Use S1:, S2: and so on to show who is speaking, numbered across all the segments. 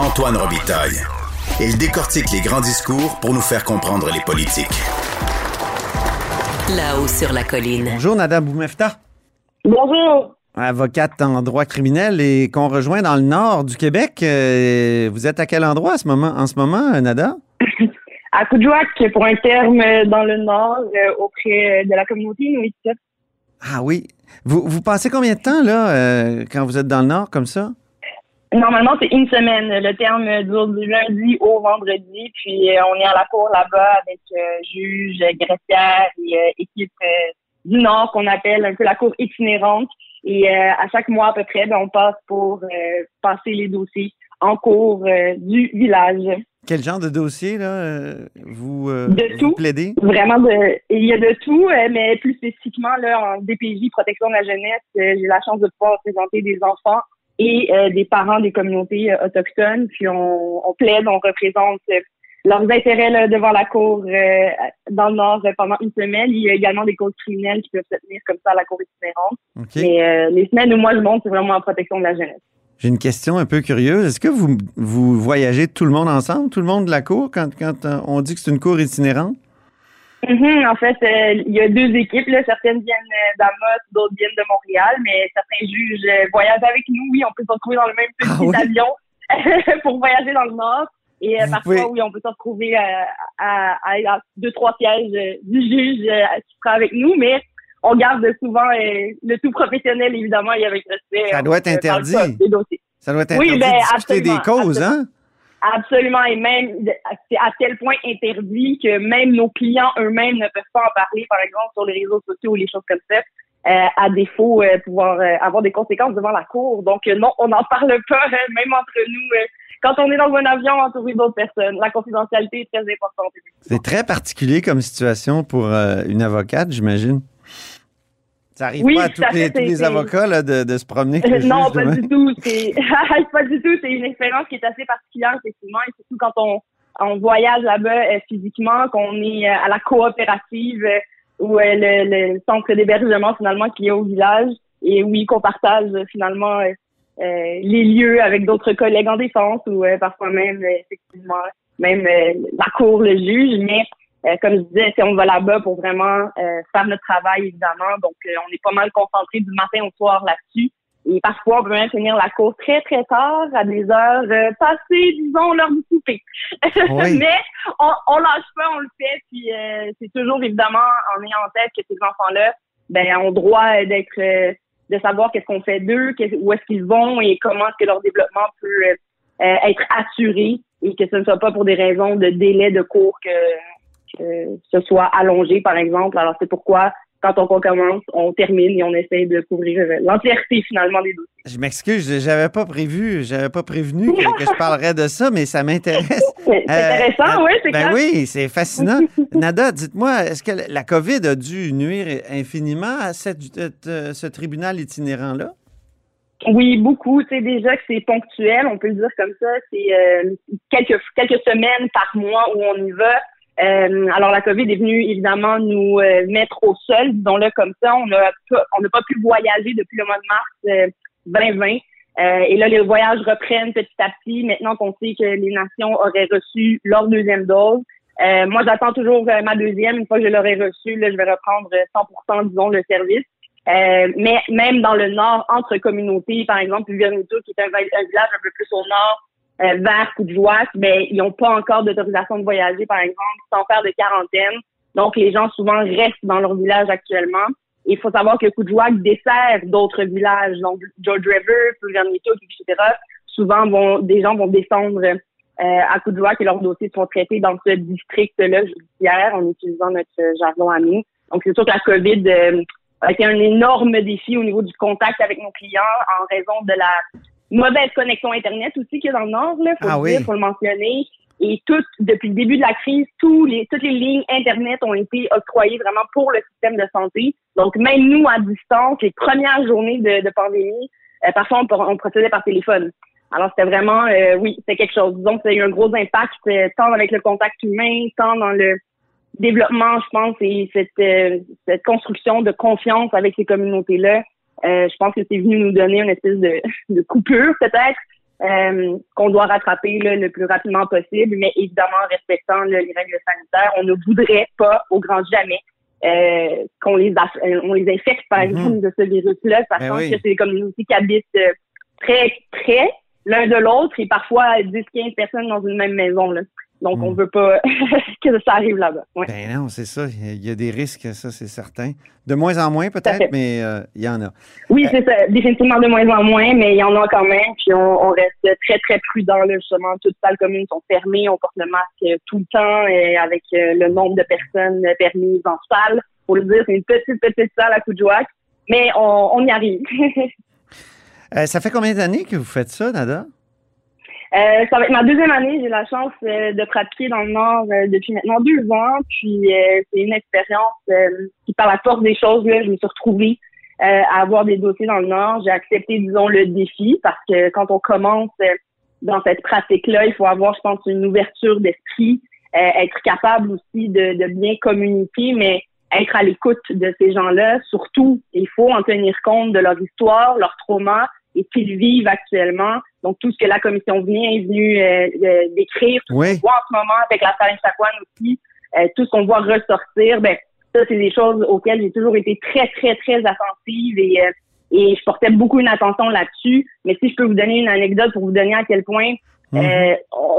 S1: Antoine Robitaille. Il décortique les grands discours pour nous faire comprendre les politiques.
S2: Là-haut sur la colline.
S3: Bonjour, Nada Boumefta.
S4: Bonjour.
S3: Avocate en droit criminel et qu'on rejoint dans le nord du Québec. Euh, vous êtes à quel endroit à ce moment, en ce moment, Nada?
S4: à Coudjouac, pour un terme dans le nord, euh, auprès de la communauté inuit.
S3: Ah oui. Vous, vous passez combien de temps, là, euh, quand vous êtes dans le nord, comme ça?
S4: Normalement, c'est une semaine. Le terme dure du lundi au vendredi. Puis, on est à la cour là-bas avec juge, greffière et équipe du Nord qu'on appelle un peu la cour itinérante. Et euh, à chaque mois à peu près, ben, on passe pour euh, passer les dossiers en cours euh, du village.
S3: Quel genre de dossier là vous,
S4: de tout,
S3: plaidez?
S4: Vraiment de il y a de tout, mais plus spécifiquement là en DPJ protection de la jeunesse, j'ai la chance de pouvoir présenter des enfants et des parents des communautés autochtones. Puis on, on plaide, on représente leurs intérêts devant la cour euh, dans le Nord euh, pendant une semaine. Il y a également des causes criminelles qui peuvent se tenir comme ça à la cour itinérante. Mais euh, les semaines où moi je monte, c'est vraiment en protection de la jeunesse.
S3: J'ai une question un peu curieuse. Est-ce que vous, vous voyagez tout le monde ensemble, tout le monde de la cour, quand, quand on dit que c'est une cour itinérante?
S4: Mm-hmm. en fait, il y a deux équipes. Là. Certaines viennent d'Amos, d'autres viennent de Montréal, mais certains juges voyagent avec nous. Oui, on peut se retrouver dans le même ah petit avion pour voyager dans le Nord. Et euh, parfois, oui, on peut se retrouver euh, à, à, deux, trois sièges euh, du juge qui sera avec nous, mais on garde souvent le tout professionnel, évidemment, et avec respect.
S3: Ça doit être interdit. Ça doit être interdit
S4: oui, ben,
S3: de discuter des causes, hein?
S4: Absolument, et même c'est à tel point interdit que même nos clients eux-mêmes ne peuvent pas en parler, par exemple, sur les réseaux sociaux ou les choses comme ça, euh, à défaut euh, pouvoir avoir des conséquences devant la cour. Donc non, on n'en parle pas, même entre nous quand on est dans un avion entouré d'autres personnes. La confidentialité est très importante.
S3: C'est très particulier comme situation pour euh, une avocate, j'imagine. Ça arrive pas à, tous les, avocats là, de, se promener.
S4: Non, pas du tout. C'est pas du tout. C'est une expérience qui est assez particulière, effectivement, et surtout quand on, on voyage là-bas euh, physiquement, qu'on est euh, à la coopérative ou le, le, centre d'hébergement finalement qui est au village, et oui, qu'on partage finalement euh, les lieux avec d'autres collègues en défense ou euh, parfois même euh, effectivement même la cour, le juge, mais comme je disais, si on va là-bas pour vraiment faire notre travail, évidemment. Donc, on est pas mal concentré du matin au soir là-dessus. Et parfois, on peut même finir la cour très, très tard, à des heures passées, disons, l'heure du souper. mais on, on lâche pas, on le fait. Puis c'est toujours, évidemment, en ayant en tête que ces enfants-là ben, ont droit d'être de savoir qu'est-ce qu'on fait d'eux, où est-ce qu'ils vont et comment est-ce que leur développement peut euh, être assuré et que ce ne soit pas pour des raisons de délai de cours que, ce soit allongé, par exemple. Alors, c'est pourquoi quand on commence, on termine et on essaie de couvrir l'entièreté finalement des dossiers.
S3: Je m'excuse, j'avais pas prévu, j'avais pas prévenu que, je parlerais de ça, mais ça m'intéresse.
S4: c'est intéressant, euh, oui, c'est
S3: ben oui, c'est fascinant. Nada, dites-moi, est-ce que la COVID a dû nuire infiniment à cette, ce tribunal itinérant-là?
S4: Oui, beaucoup. Tu sais déjà que c'est ponctuel, on peut le dire comme ça. C'est euh, quelques quelques semaines par mois où on y va. Euh, alors la COVID est venue évidemment nous euh, mettre au sol, disons-le comme ça. On n'a on n'a pas pu voyager depuis le mois de mars 2020. Euh, et là, les voyages reprennent petit à petit. Maintenant qu'on sait que les nations auraient reçu leur deuxième dose, moi j'attends toujours ma deuxième. Une fois que je l'aurai reçue, là, je vais reprendre 100%, disons, le service. mais même dans le nord, entre communautés, par exemple, Vernito, qui est un, village un peu plus au nord, euh, vers Coudjouac, mais ils n'ont pas encore d'autorisation de voyager, par exemple, sans faire de quarantaine. Donc, les gens souvent restent dans leur village actuellement. Il faut savoir que Coudjouac dessert d'autres villages, donc George River, Pulvermito, etc. Souvent, vont, des gens vont descendre euh, à Coudjouac et leurs dossiers sont traités dans ce district-là judiciaire en utilisant notre jargon à nous. Donc, c'est sûr que la COVID euh, a été un énorme défi au niveau du contact avec nos clients en raison de la mauvaise connexion Internet aussi qu'il y a dans le Nord, là, faut ah le dire, faut le mentionner. Et tout, depuis le début de la crise, tous les, toutes les lignes Internet ont été octroyées vraiment pour le système de santé. Donc, même nous, à distance, les premières journées de, de pandémie, euh, parfois, on, on, procédait par téléphone. Alors, c'était vraiment, euh, oui, c'était quelque chose. Disons que ça a eu un gros impact, euh, tant avec le contact humain, tant dans le développement, je pense, et cette, cette construction de confiance avec ces communautés-là. Je pense que c'est venu nous donner une espèce de, de coupure, peut-être, euh, qu'on doit rattraper le plus rapidement possible, mais évidemment en respectant les règles sanitaires. On ne voudrait pas, au grand jamais, euh, qu'on les, euh, on les infecte, par mhm. exemple, de ce virus-là, sachant ben que c'est des communautés qui habitent très près l'un de l'autre et parfois 10-15 personnes dans une même maison. Là. Donc, on ne hmm. veut pas que ça arrive là-bas.
S3: Ben non, c'est ça. Il y a des risques, ça, c'est certain. De moins en moins, peut-être, mais euh, il y en a.
S4: Oui, c'est ça. Définitivement de moins en moins, mais il y en a quand même. Puis, on, reste très, très prudent. Là, justement, toutes les salles communes sont fermées. On porte le masque euh, tout le temps et avec euh, le nombre de personnes permises en salle. Pour le dire, c'est une petite, petite salle à Coudjouac, mais on, on y arrive.
S3: ça fait combien d'années que vous faites ça, Nada?
S4: Euh, ça va être ma deuxième année. J'ai la chance euh, de pratiquer dans le Nord euh, depuis maintenant deux ans. Puis euh, c'est une expérience qui, par la force des choses, là, je me suis retrouvée à avoir des dossiers dans le Nord. J'ai accepté, disons, le défi parce que quand on commence dans cette pratique-là, il faut avoir, je pense, une ouverture d'esprit, être capable aussi de, de bien communiquer, mais être à l'écoute de ces gens-là. Surtout, il faut en tenir compte de leur histoire, leur trauma, et qu'ils vivent actuellement. Donc, tout ce que la commission vient est venue euh, euh, décrire, tout ce qu'on voit en ce moment avec la Chakwan aussi, euh, tout ce qu'on voit ressortir, ben ça, c'est des choses auxquelles j'ai toujours été très, très, très attentive et, et je portais beaucoup une attention là-dessus. Mais si je peux vous donner une anecdote pour vous donner à quel point mhm.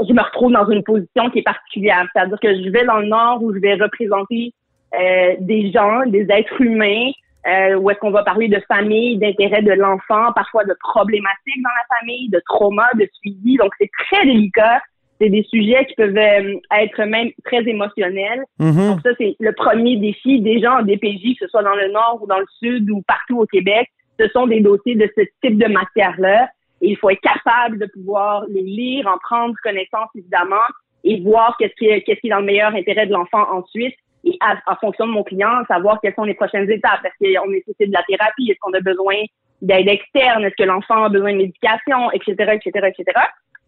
S4: je me retrouve dans une position qui est particulière. C'est-à-dire que je vais dans le Nord où je vais représenter des gens, des êtres humains euh, où est-ce qu'on va parler de famille, d'intérêt de l'enfant, parfois de problématiques dans la famille, de trauma, de suivi. Donc, c'est très délicat. C'est des sujets qui peuvent euh, être même très émotionnels. Mm-hmm. Donc, ça, c'est le premier défi. Déjà en DPJ, que ce soit dans le Nord ou dans le Sud ou partout au Québec, ce sont des dossiers de ce type de matière-là. Et il faut être capable de pouvoir les lire, en prendre connaissance, évidemment, et voir qu'est-ce qui est, qu'est-ce qui est dans le meilleur intérêt de l'enfant ensuite et à, en fonction de mon client, savoir quelles sont les prochaines étapes. Est-ce qu'on nécessite de la thérapie? Est-ce qu'on a besoin d'aide externe? Est-ce que l'enfant a besoin de médication? Etc., etc., etc.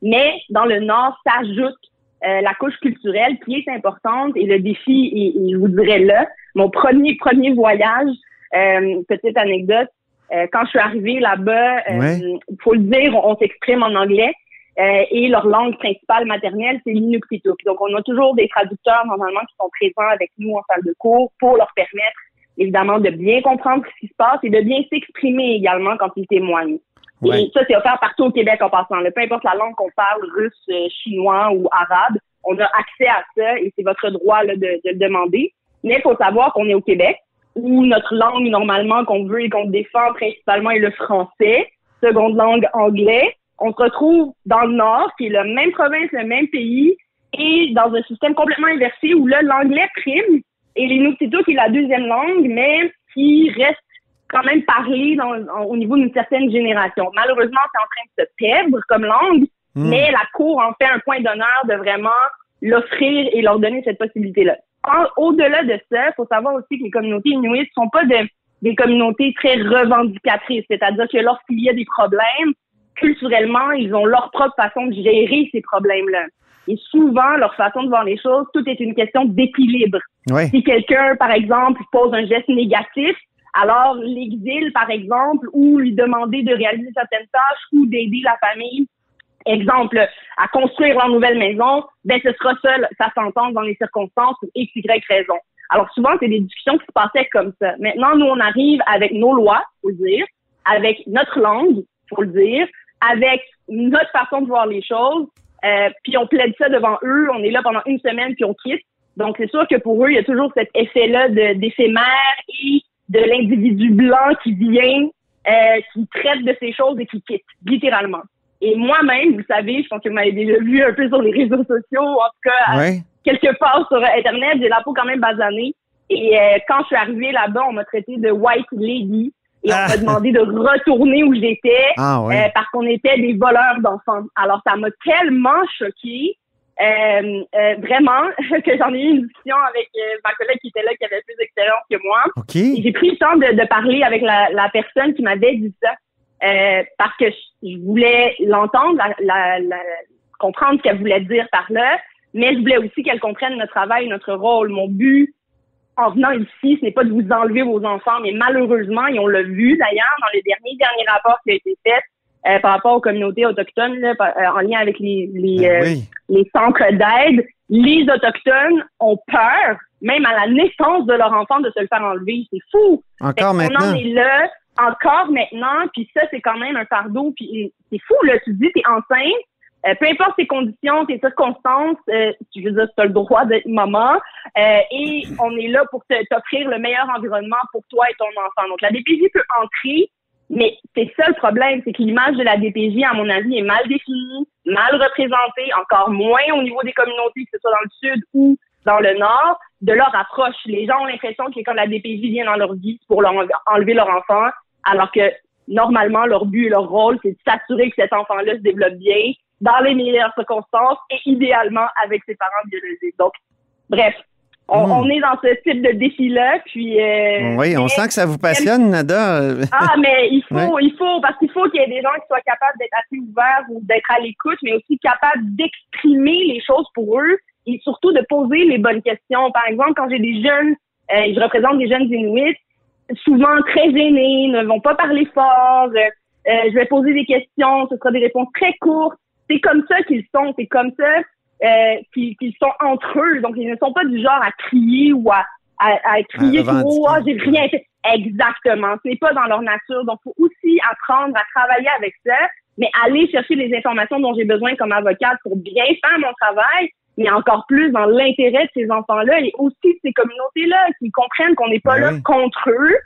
S4: Mais dans le Nord, s'ajoute euh, la couche culturelle qui est importante et le défi, et, je vous dirais là, mon premier, premier voyage, euh, petite anecdote, euh, quand je suis arrivée là-bas, il faut le dire, on s'exprime en anglais. Euh, et leur langue principale maternelle, c'est l'inuktitut. Donc, on a toujours des traducteurs, normalement, qui sont présents avec nous en salle de cours pour leur permettre, évidemment, de bien comprendre ce qui se passe et de bien s'exprimer également quand ils témoignent. Et ça, c'est offert partout au Québec en passant. Peu importe la langue qu'on parle, russe, euh, chinois ou arabe, on a accès à ça et c'est votre droit là, de, de, le demander. Mais il faut savoir qu'on est au Québec, où notre langue, normalement, qu'on veut et qu'on défend principalement est le français, seconde langue anglais, on se retrouve dans le Nord, qui est la même province, le même pays, et dans un système complètement inversé où là, l'anglais prime et l'inuktitut qui est la deuxième langue, mais qui reste quand même parlé dans, au niveau d'une certaine génération. Malheureusement, c'est en train de se perdre comme langue, hmm. mais la Cour en fait un point d'honneur de vraiment l'offrir et leur donner cette possibilité-là. Au-delà de ça, il faut savoir aussi que les communautés inuites sont pas des communautés très revendicatrices, c'est-à-dire que lorsqu'il y a des problèmes, culturellement, ils ont leur propre façon de gérer ces problèmes-là. Et souvent, leur façon de voir les choses, tout est une question d'équilibre. Si quelqu'un, par exemple, pose un geste négatif, alors l'exil, par exemple, ou lui demander de réaliser certaines tâches ou d'aider la famille, exemple, à construire leur nouvelle maison, ben ce sera seul sa sentence dans les circonstances pour X, Y raison. Alors souvent, c'est des discussions qui se passaient comme ça. Maintenant, nous, on arrive avec nos lois, faut le dire, avec notre langue, faut le dire, avec notre façon de voir les choses. Euh, puis on plaide ça devant eux, on est là pendant une semaine, puis on quitte. Donc c'est sûr que pour eux, il y a toujours cet effet-là d'éphémère et de l'individu blanc qui vient, euh, qui traite de ces choses et qui quitte, littéralement. Et moi-même, vous savez, je pense que vous m'avez déjà vu un peu sur les réseaux sociaux, en tout cas, quelque part sur Internet, j'ai la peau quand même basanée. Et euh, quand je suis arrivée là-bas, on m'a traité de white lady. Et on m'a demandé de retourner où j'étais
S3: ah,
S4: parce qu'on était des voleurs d'enfants. Alors ça m'a tellement choquée euh, euh, vraiment, que j'en ai eu une discussion avec euh, ma collègue qui était là, qui avait plus d'expérience que moi. J'ai pris le temps de, de parler avec la, la personne qui m'avait dit ça, euh, parce que je, voulais l'entendre, la, la, comprendre ce qu'elle voulait dire par là, mais je voulais aussi qu'elle comprenne notre travail, notre rôle. Mon but en venant ici, ce n'est pas de vous enlever vos enfants, mais malheureusement, et on l'a vu d'ailleurs dans les derniers derniers rapports qui ont été faits, euh, par rapport aux communautés autochtones, là, euh, en lien avec les, les, ben euh, les centres d'aide, les Autochtones ont peur, même à la naissance de leur enfant, de se le faire enlever. C'est fou.
S3: Encore maintenant.
S4: On en est là, encore maintenant, puis ça, c'est quand même un fardeau. Puis c'est fou, là. Tu te dis, t'es enceinte, peu importe tes conditions, tes circonstances, euh, tu veux dire, tu as le droit d'être maman, et on est là pour t'offrir le meilleur environnement pour toi et ton enfant. Donc, la DPJ peut entrer mais c'est ça le problème, c'est que l'image de la DPJ, à mon avis, est mal définie, mal représentée, encore moins au niveau des communautés, que ce soit dans le sud ou dans le nord, de leur approche. Les gens ont l'impression que quand la DPJ vient dans leur vie, pour enlever leur enfant, alors que normalement, leur but et leur rôle, c'est de s'assurer que cet enfant-là se développe bien, dans les meilleures circonstances et idéalement avec ses parents biologiques. Donc, bref, Hmm. On, est dans ce type de défi-là, puis... Euh,
S3: oui, on sent que ça vous passionne, Nada.
S4: ah, mais il faut, il faut, parce qu'il faut qu'il y ait des gens qui soient capables d'être assez ouverts ou d'être à l'écoute, mais aussi capables d'exprimer les choses pour eux et surtout de poser les bonnes questions. Par exemple, quand j'ai des jeunes, euh, je représente des jeunes Inuits, souvent très gênés, ne vont pas parler fort, euh, je vais poser des questions, ce sera des réponses très courtes. C'est comme ça qu'ils sont, c'est comme ça euh, qui, sont entre eux. Donc, ils ne sont pas du genre à crier ou à, à, crier trop, ah, j'ai rien fait. Exactement. Ce n'est pas dans leur nature. Donc, il faut aussi apprendre à travailler avec ça, mais aller chercher les informations dont j'ai besoin comme avocate pour bien faire mon travail, mais encore plus dans l'intérêt de ces enfants-là et aussi de ces communautés-là qui comprennent qu'on n'est pas ben là contre eux.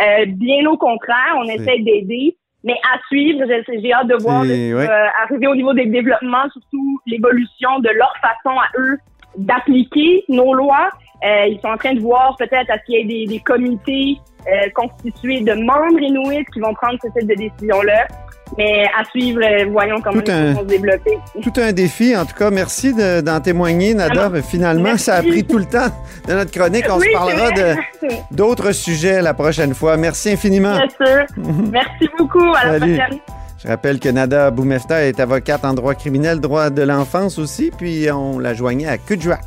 S4: Euh, bien au contraire, on essaie d'aider. Mais à suivre, j'ai hâte de voir euh, arriver au niveau des développements, surtout l'évolution de leur façon à eux d'appliquer nos lois. Euh, ils sont en train de voir peut-être à ce qu'il y ait des, des comités euh, constitués de membres inuits qui vont prendre ce type de décision-là. Mais à suivre, euh, voyons comment tout vont se développer.
S3: Tout un défi, en tout cas. Merci d'en témoigner, Nada. Finalement, ça a pris tout le temps de notre chronique. On se parlera d'autres sujets la prochaine fois. Merci infiniment.
S4: Bien sûr. Merci beaucoup. À la prochaine.
S3: Je rappelle que Nada Boumefta est avocate en droit criminel, droit de l'enfance aussi, puis on la joignait à Kudjouak.